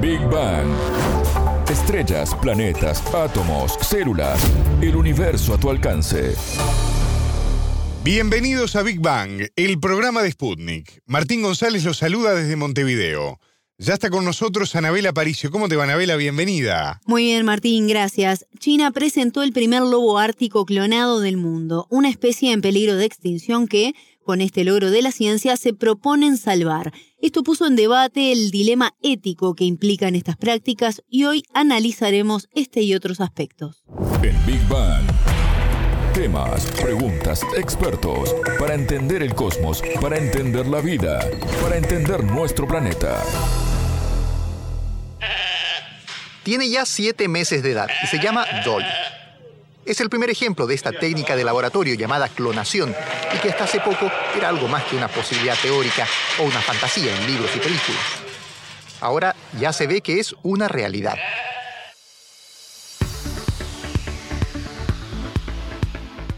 Big Bang. Estrellas, planetas, átomos, células, el universo a tu alcance. Bienvenidos a Big Bang, el programa de Sputnik. Martín González los saluda desde Montevideo. Ya está con nosotros Anabela Paricio. ¿Cómo te va, Anabela? Bienvenida. Muy bien, Martín, gracias. China presentó el primer lobo ártico clonado del mundo, una especie en peligro de extinción que, con este logro de la ciencia, se proponen salvar. Esto puso en debate el dilema ético que implican estas prácticas y hoy analizaremos este y otros aspectos. En Big Bang. Temas, preguntas, expertos, para entender el cosmos, para entender la vida, para entender nuestro planeta. Tiene ya siete meses de edad y se llama Dolly. Es el primer ejemplo de esta técnica de laboratorio llamada clonación y que hasta hace poco era algo más que una posibilidad teórica o una fantasía en libros y películas. Ahora ya se ve que es una realidad.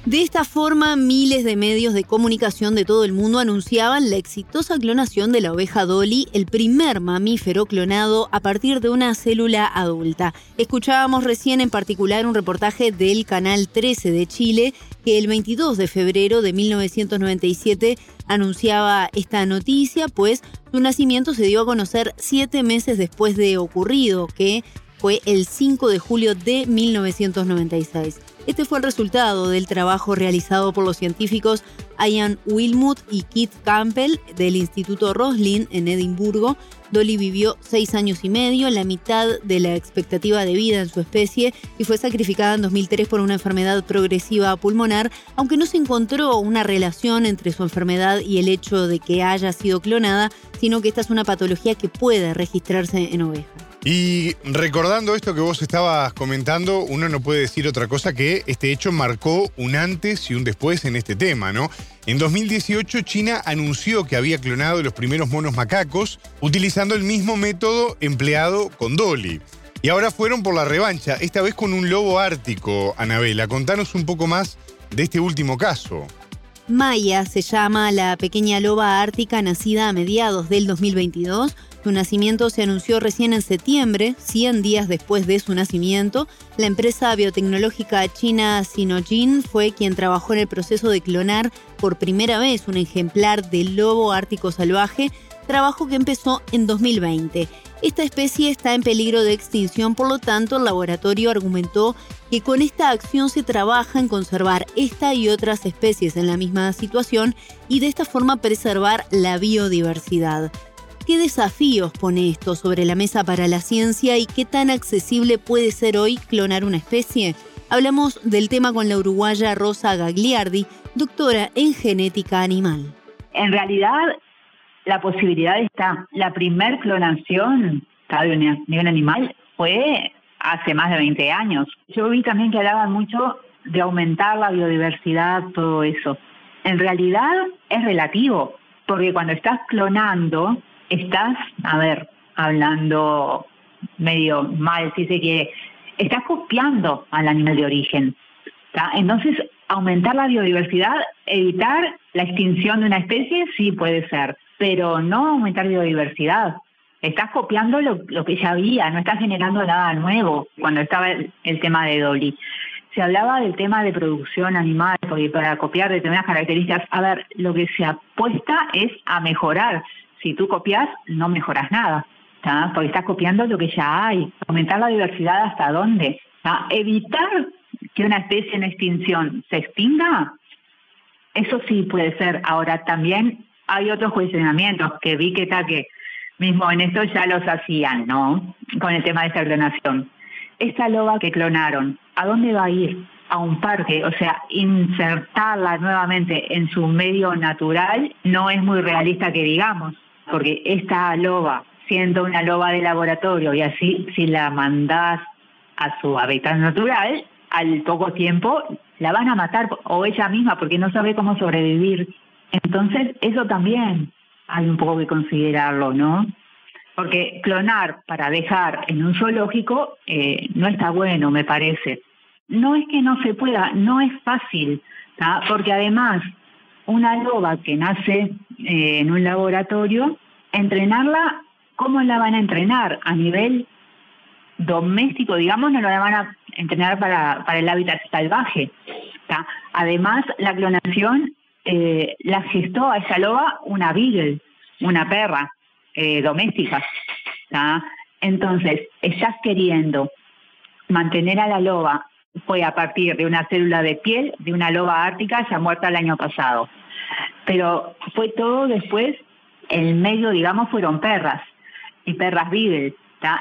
De esta forma, miles de medios de comunicación de todo el mundo anunciaban la exitosa clonación de la oveja Dolly, el primer mamífero clonado a partir de una célula adulta. Escuchábamos recién en particular un reportaje del Canal 13 de Chile que el 22 de febrero de 1997 anunciaba esta noticia, pues su nacimiento se dio a conocer siete meses después de ocurrido, que fue el 5 de julio de 1996. Este fue el resultado del trabajo realizado por los científicos Ian Wilmut y Keith Campbell del Instituto Roslin en Edimburgo. Dolly vivió seis años y medio, la mitad de la expectativa de vida en su especie, y fue sacrificada en 2003 por una enfermedad progresiva pulmonar, aunque no se encontró una relación entre su enfermedad y el hecho de que haya sido clonada, sino que esta es una patología que puede registrarse en ovejas. Y recordando esto que vos estabas comentando, uno no puede decir otra cosa que este hecho marcó un antes y un después en este tema, ¿no? En 2018 China anunció que había clonado los primeros monos macacos utilizando el mismo método empleado con Dolly. Y ahora fueron por la revancha, esta vez con un lobo ártico, Anabela. Contanos un poco más de este último caso. Maya se llama la pequeña loba ártica nacida a mediados del 2022 su nacimiento se anunció recién en septiembre, 100 días después de su nacimiento. La empresa biotecnológica china Sinojin fue quien trabajó en el proceso de clonar por primera vez un ejemplar del lobo ártico salvaje, trabajo que empezó en 2020. Esta especie está en peligro de extinción, por lo tanto el laboratorio argumentó que con esta acción se trabaja en conservar esta y otras especies en la misma situación y de esta forma preservar la biodiversidad. ¿Qué desafíos pone esto sobre la mesa para la ciencia y qué tan accesible puede ser hoy clonar una especie? Hablamos del tema con la uruguaya Rosa Gagliardi, doctora en genética animal. En realidad, la posibilidad está. La primer clonación de un animal fue hace más de 20 años. Yo vi también que hablaban mucho de aumentar la biodiversidad, todo eso. En realidad es relativo, porque cuando estás clonando, estás, a ver, hablando medio mal si se quiere, estás copiando al animal de origen. Entonces, aumentar la biodiversidad, evitar la extinción de una especie, sí puede ser, pero no aumentar biodiversidad. Estás copiando lo, que ya había, no estás generando nada nuevo cuando estaba el, el tema de Dolly. Se hablaba del tema de producción animal, porque para copiar determinadas características, a ver, lo que se apuesta es a mejorar si tú copias, no mejoras nada, porque estás copiando lo que ya hay. Aumentar la diversidad hasta dónde. Evitar que una especie en extinción se extinga, eso sí puede ser. Ahora también hay otros cuestionamientos que vi que, que mismo en esto ya los hacían, ¿no? Con el tema de esta clonación. Esta loba que clonaron, ¿a dónde va a ir? a un parque, o sea, insertarla nuevamente en su medio natural no es muy realista que digamos porque esta loba, siendo una loba de laboratorio y así si la mandás a su hábitat natural, al poco tiempo la van a matar o ella misma porque no sabe cómo sobrevivir. Entonces, eso también hay un poco que considerarlo, ¿no? Porque clonar para dejar en un zoológico eh, no está bueno, me parece. No es que no se pueda, no es fácil, porque además una loba que nace eh, en un laboratorio, entrenarla ¿cómo la van a entrenar? A nivel doméstico, digamos, no la van a entrenar para, para el hábitat salvaje. Además, la clonación eh, la gestó a esa loba una beagle, una perra eh, doméstica. Entonces, estás queriendo mantener a la loba, fue a partir de una célula de piel de una loba ártica ya muerta el año pasado. Pero fue todo después, el medio, digamos, fueron perras y perras beagle.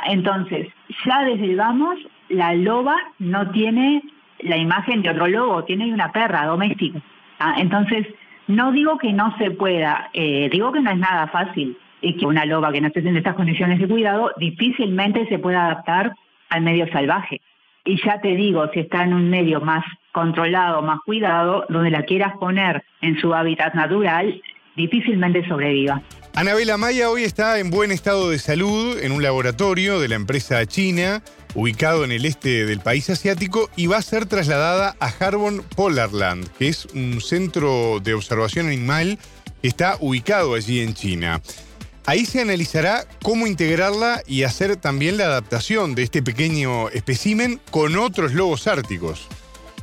Entonces, ya desde el vamos, la loba no tiene la imagen de otro lobo, tiene una perra doméstica. Entonces, no digo que no se pueda, eh, digo que no es nada fácil y que una loba que no esté en estas condiciones de cuidado difícilmente se pueda adaptar al medio salvaje. Y ya te digo, si está en un medio más controlado, más cuidado, donde la quieras poner en su hábitat natural, difícilmente sobreviva. Anabela Maya hoy está en buen estado de salud en un laboratorio de la empresa china, ubicado en el este del país asiático, y va a ser trasladada a Harbon Polarland, que es un centro de observación animal que está ubicado allí en China. Ahí se analizará cómo integrarla y hacer también la adaptación de este pequeño espécimen con otros lobos árticos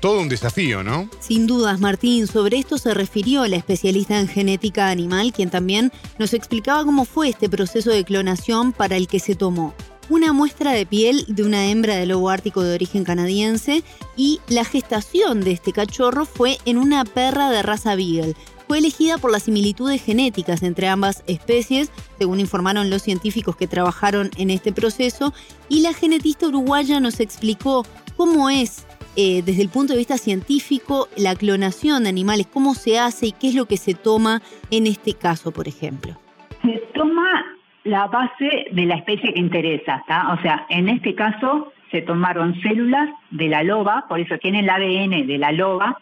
todo un desafío, ¿no? Sin dudas, Martín. Sobre esto se refirió la especialista en genética animal, quien también nos explicaba cómo fue este proceso de clonación para el que se tomó una muestra de piel de una hembra de lobo ártico de origen canadiense y la gestación de este cachorro fue en una perra de raza Beagle. Fue elegida por las similitudes genéticas entre ambas especies, según informaron los científicos que trabajaron en este proceso, y la genetista uruguaya nos explicó cómo es eh, desde el punto de vista científico la clonación de animales, cómo se hace y qué es lo que se toma en este caso, por ejemplo. Se toma la base de la especie que interesa, o sea, en este caso se tomaron células de la loba, por eso tiene el ADN de la loba,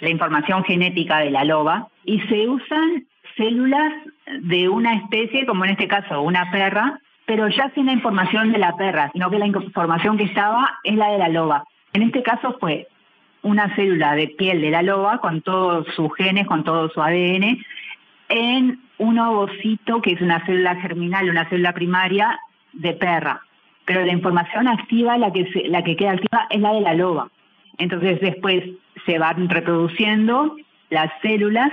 la información genética de la loba, y se usan células de una especie, como en este caso una perra, pero ya sin la información de la perra, sino que la información que estaba es la de la loba. En este caso fue una célula de piel de la loba con todos sus genes, con todo su ADN, en un ovocito que es una célula germinal, una célula primaria de perra. Pero la información activa, la que, la que queda activa, es la de la loba. Entonces después se van reproduciendo las células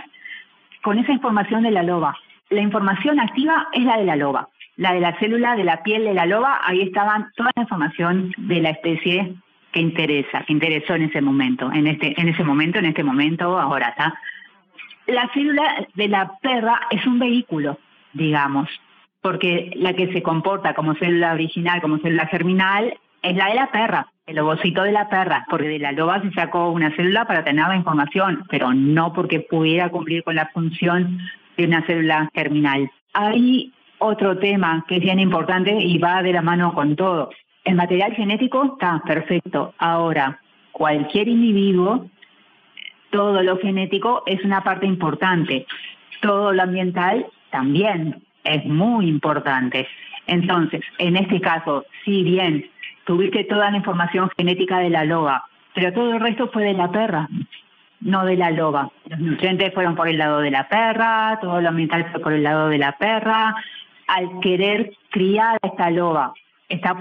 con esa información de la loba. La información activa es la de la loba. La de la célula de la piel de la loba, ahí estaban toda la información de la especie que interesa, que interesó en ese momento, en este, en ese momento, en este momento, ahora está. La célula de la perra es un vehículo, digamos, porque la que se comporta como célula original, como célula germinal, es la de la perra, el ovocito de la perra, porque de la loba se sacó una célula para tener la información, pero no porque pudiera cumplir con la función de una célula germinal. Hay otro tema que es bien importante y va de la mano con todo. El material genético está perfecto. Ahora, cualquier individuo, todo lo genético es una parte importante. Todo lo ambiental también es muy importante. Entonces, en este caso, si bien tuviste toda la información genética de la loba, pero todo el resto fue de la perra, no de la loba. Los nutrientes fueron por el lado de la perra, todo lo ambiental fue por el lado de la perra. Al querer criar a esta loba, está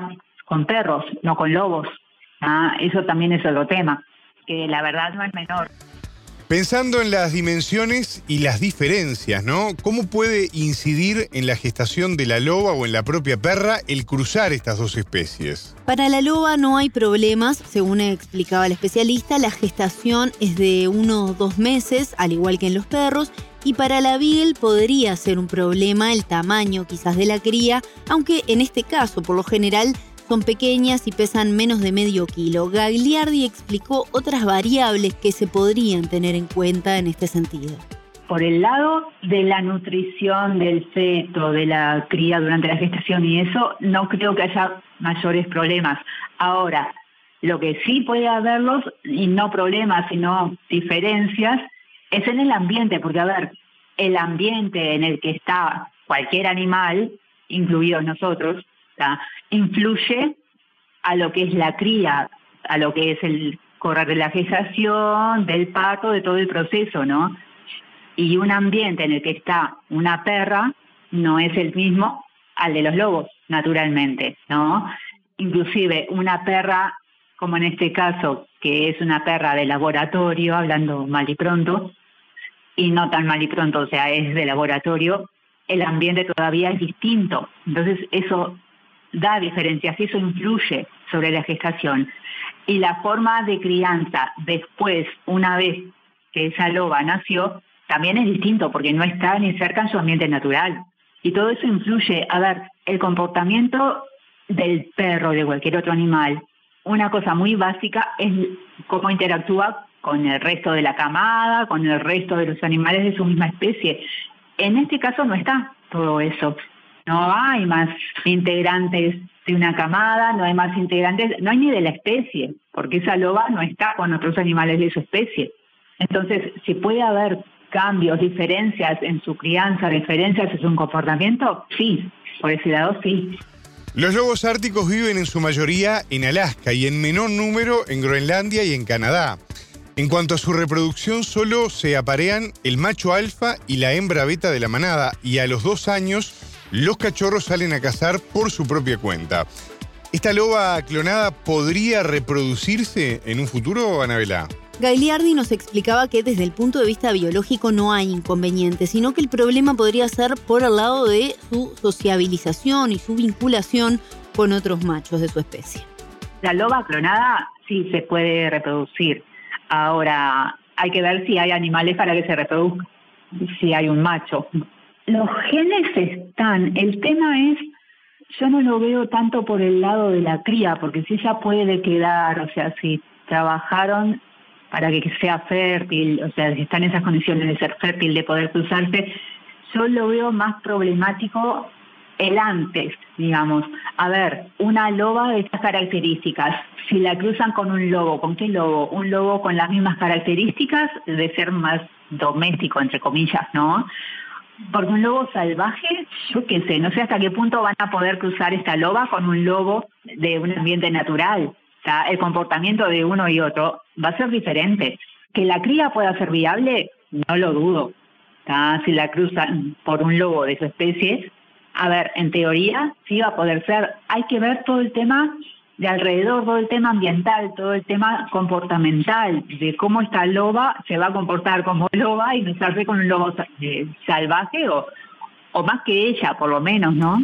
con perros, no con lobos. Ah, eso también es otro tema, que la verdad no es menor. Pensando en las dimensiones y las diferencias, ¿no? ¿Cómo puede incidir en la gestación de la loba o en la propia perra el cruzar estas dos especies? Para la loba no hay problemas, según explicaba el especialista, la gestación es de uno o dos meses, al igual que en los perros, y para la beagle podría ser un problema el tamaño quizás de la cría, aunque en este caso, por lo general, son pequeñas y pesan menos de medio kilo. Gagliardi explicó otras variables que se podrían tener en cuenta en este sentido. Por el lado de la nutrición del feto, de la cría durante la gestación y eso, no creo que haya mayores problemas. Ahora, lo que sí puede haberlos, y no problemas, sino diferencias, es en el ambiente, porque a ver, el ambiente en el que está cualquier animal, incluidos nosotros, influye a lo que es la cría, a lo que es el correr de la gestación, del parto, de todo el proceso, ¿no? Y un ambiente en el que está una perra no es el mismo al de los lobos. naturalmente, ¿no? Inclusive una perra, como en este caso, que es una perra de laboratorio, hablando mal y pronto, y no tan mal y pronto, o sea, es de laboratorio, el ambiente todavía es distinto. Entonces eso da diferencias eso influye sobre la gestación. Y la forma de crianza después, una vez que esa loba nació, también es distinto porque no está ni cerca en su ambiente natural. Y todo eso influye, a ver, el comportamiento del perro, de cualquier otro animal. Una cosa muy básica es cómo interactúa con el resto de la camada, con el resto de los animales de su misma especie. En este caso no está todo eso. No hay más integrantes de una camada, no hay más integrantes, no hay ni de la especie, porque esa loba no está con otros animales de su especie. Entonces, si puede haber cambios, diferencias en su crianza, diferencias en su comportamiento, sí, por ese lado sí. Los lobos árticos viven en su mayoría en Alaska y en menor número en Groenlandia y en Canadá. En cuanto a su reproducción, solo se aparean el macho alfa y la hembra beta de la manada, y a los dos años los cachorros salen a cazar por su propia cuenta. ¿Esta loba clonada podría reproducirse en un futuro, Anabela? Gagliardi nos explicaba que desde el punto de vista biológico no hay inconveniente, sino que el problema podría ser por el lado de su sociabilización y su vinculación con otros machos de su especie. La loba clonada sí se puede reproducir. Ahora hay que ver si hay animales para que se reproduzca, si hay un macho. Los genes están, el tema es, yo no lo veo tanto por el lado de la cría, porque si ella puede quedar, o sea, si trabajaron para que sea fértil, o sea, si está en esas condiciones de ser fértil, de poder cruzarse, yo lo veo más problemático el antes, digamos. A ver, una loba de estas características, si la cruzan con un lobo, ¿con qué lobo? Un lobo con las mismas características de ser más doméstico, entre comillas, ¿no? Porque un lobo salvaje, yo qué sé, no sé hasta qué punto van a poder cruzar esta loba con un lobo de un ambiente natural. El comportamiento de uno y otro va a ser diferente. Que la cría pueda ser viable, no lo dudo. Si la cruzan por un lobo de su especie, a ver, en teoría sí va a poder ser. Hay que ver todo el tema de alrededor, todo el tema ambiental, todo el tema comportamental, de cómo esta loba se va a comportar como loba y no se con un lobo eh, salvaje o, o más que ella, por lo menos, ¿no?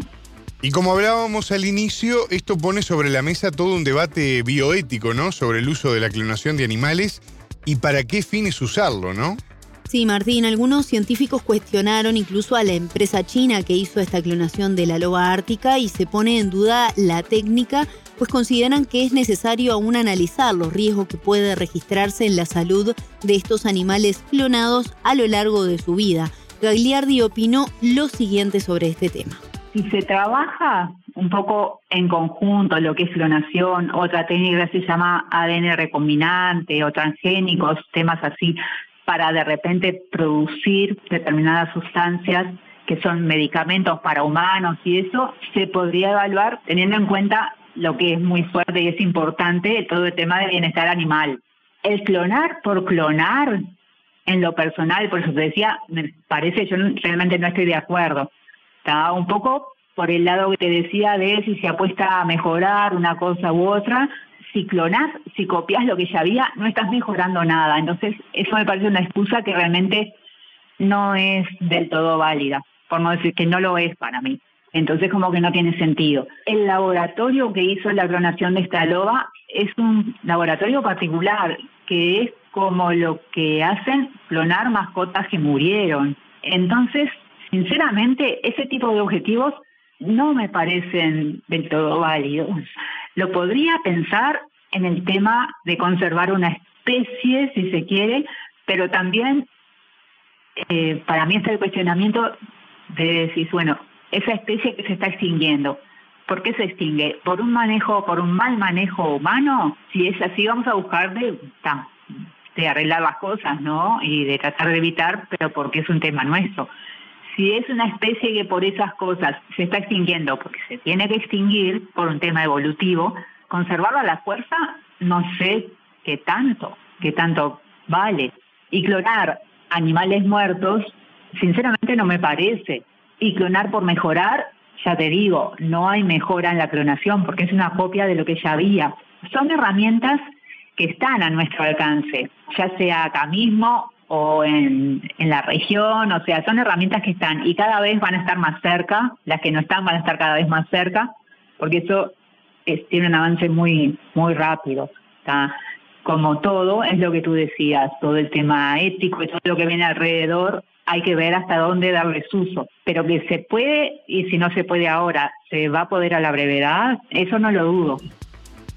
Y como hablábamos al inicio, esto pone sobre la mesa todo un debate bioético, ¿no? Sobre el uso de la clonación de animales y para qué fines usarlo, ¿no? Sí, Martín, algunos científicos cuestionaron incluso a la empresa china que hizo esta clonación de la loba ártica y se pone en duda la técnica, pues consideran que es necesario aún analizar los riesgos que puede registrarse en la salud de estos animales clonados a lo largo de su vida. Gagliardi opinó lo siguiente sobre este tema. Si se trabaja un poco en conjunto lo que es clonación, otra técnica se llama ADN recombinante o transgénicos, temas así, para de repente producir determinadas sustancias que son medicamentos para humanos y eso se podría evaluar teniendo en cuenta lo que es muy fuerte y es importante, todo el tema de bienestar animal. El clonar por clonar, en lo personal, por eso te decía, me parece, yo realmente no estoy de acuerdo. Está un poco por el lado que te decía de si se apuesta a mejorar una cosa u otra, si clonas, si copias lo que ya había, no estás mejorando nada. Entonces, eso me parece una excusa que realmente no es del todo válida, por no decir que no lo es para mí. Entonces, como que no tiene sentido. El laboratorio que hizo la clonación de esta loba es un laboratorio particular, que es como lo que hacen clonar mascotas que murieron. Entonces, sinceramente, ese tipo de objetivos no me parecen del todo válidos. Lo podría pensar en el tema de conservar una especie, si se quiere, pero también eh, para mí está el cuestionamiento de decir, bueno, esa especie que se está extinguiendo, ¿por qué se extingue? ¿Por un manejo, por un mal manejo humano? Si es así, vamos a buscar de, arreglar las cosas, ¿no? Y de tratar de evitar, pero porque es un tema nuestro si es una especie que por esas cosas se está extinguiendo, porque se tiene que extinguir por un tema evolutivo, conservarla a la fuerza, no sé qué tanto, qué tanto vale. Y clonar animales muertos, sinceramente no me parece. Y clonar por mejorar, ya te digo, no hay mejora en la clonación porque es una copia de lo que ya había. Son herramientas que están a nuestro alcance, ya sea acá mismo o en, la región, o sea, son herramientas que están y cada vez van a estar más cerca, las que no están van a estar cada vez más cerca, porque eso tiene un avance muy, muy rápido. Como todo, es lo que tú decías, todo el tema ético y todo lo que viene alrededor, hay que ver hasta dónde darles uso. Pero que se puede, y si no se puede ahora, se va a poder a la brevedad, eso no lo dudo.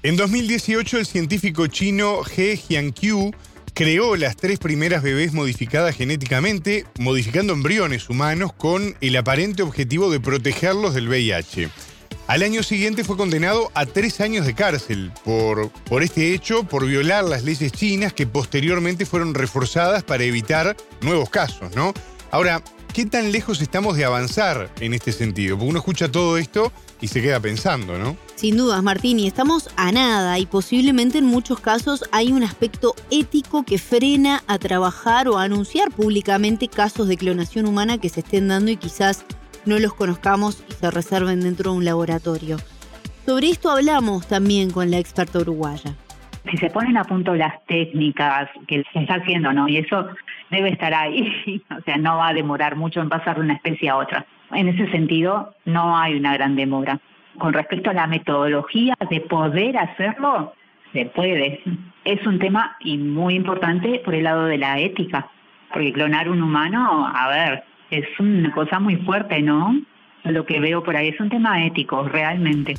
En 2018, el científico chino He Jiankyu creó las tres primeras bebés modificadas genéticamente, modificando embriones humanos con el aparente objetivo de protegerlos del VIH. Al año siguiente fue condenado a tres años de cárcel por, por este hecho, por violar las leyes chinas que posteriormente fueron reforzadas para evitar nuevos casos, ¿no? Ahora, ¿qué tan lejos estamos de avanzar en este sentido? Porque uno escucha todo esto y se queda pensando, ¿no? Sin dudas, Martín, estamos a nada y posiblemente en muchos casos hay un aspecto ético que frena a trabajar o a anunciar públicamente casos de clonación humana que se estén dando y quizás no los conozcamos y se reserven dentro de un laboratorio. Sobre esto hablamos también con la experta uruguaya. Si se ponen a punto las técnicas que se está haciendo, ¿no? Y eso debe estar ahí, o sea, no va a demorar mucho en pasar de una especie a otra. En ese sentido, no hay una gran demora. Con respecto a la metodología de poder hacerlo, se puede. Es un tema y muy importante por el lado de la ética, porque clonar un humano, a ver, es una cosa muy fuerte, ¿no? Lo que veo por ahí es un tema ético, realmente.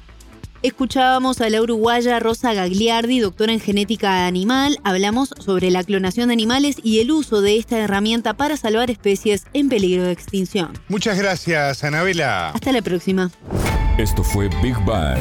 Escuchábamos a la uruguaya Rosa Gagliardi, doctora en genética animal. Hablamos sobre la clonación de animales y el uso de esta herramienta para salvar especies en peligro de extinción. Muchas gracias, Anabela. Hasta la próxima. Esto fue Big Bang.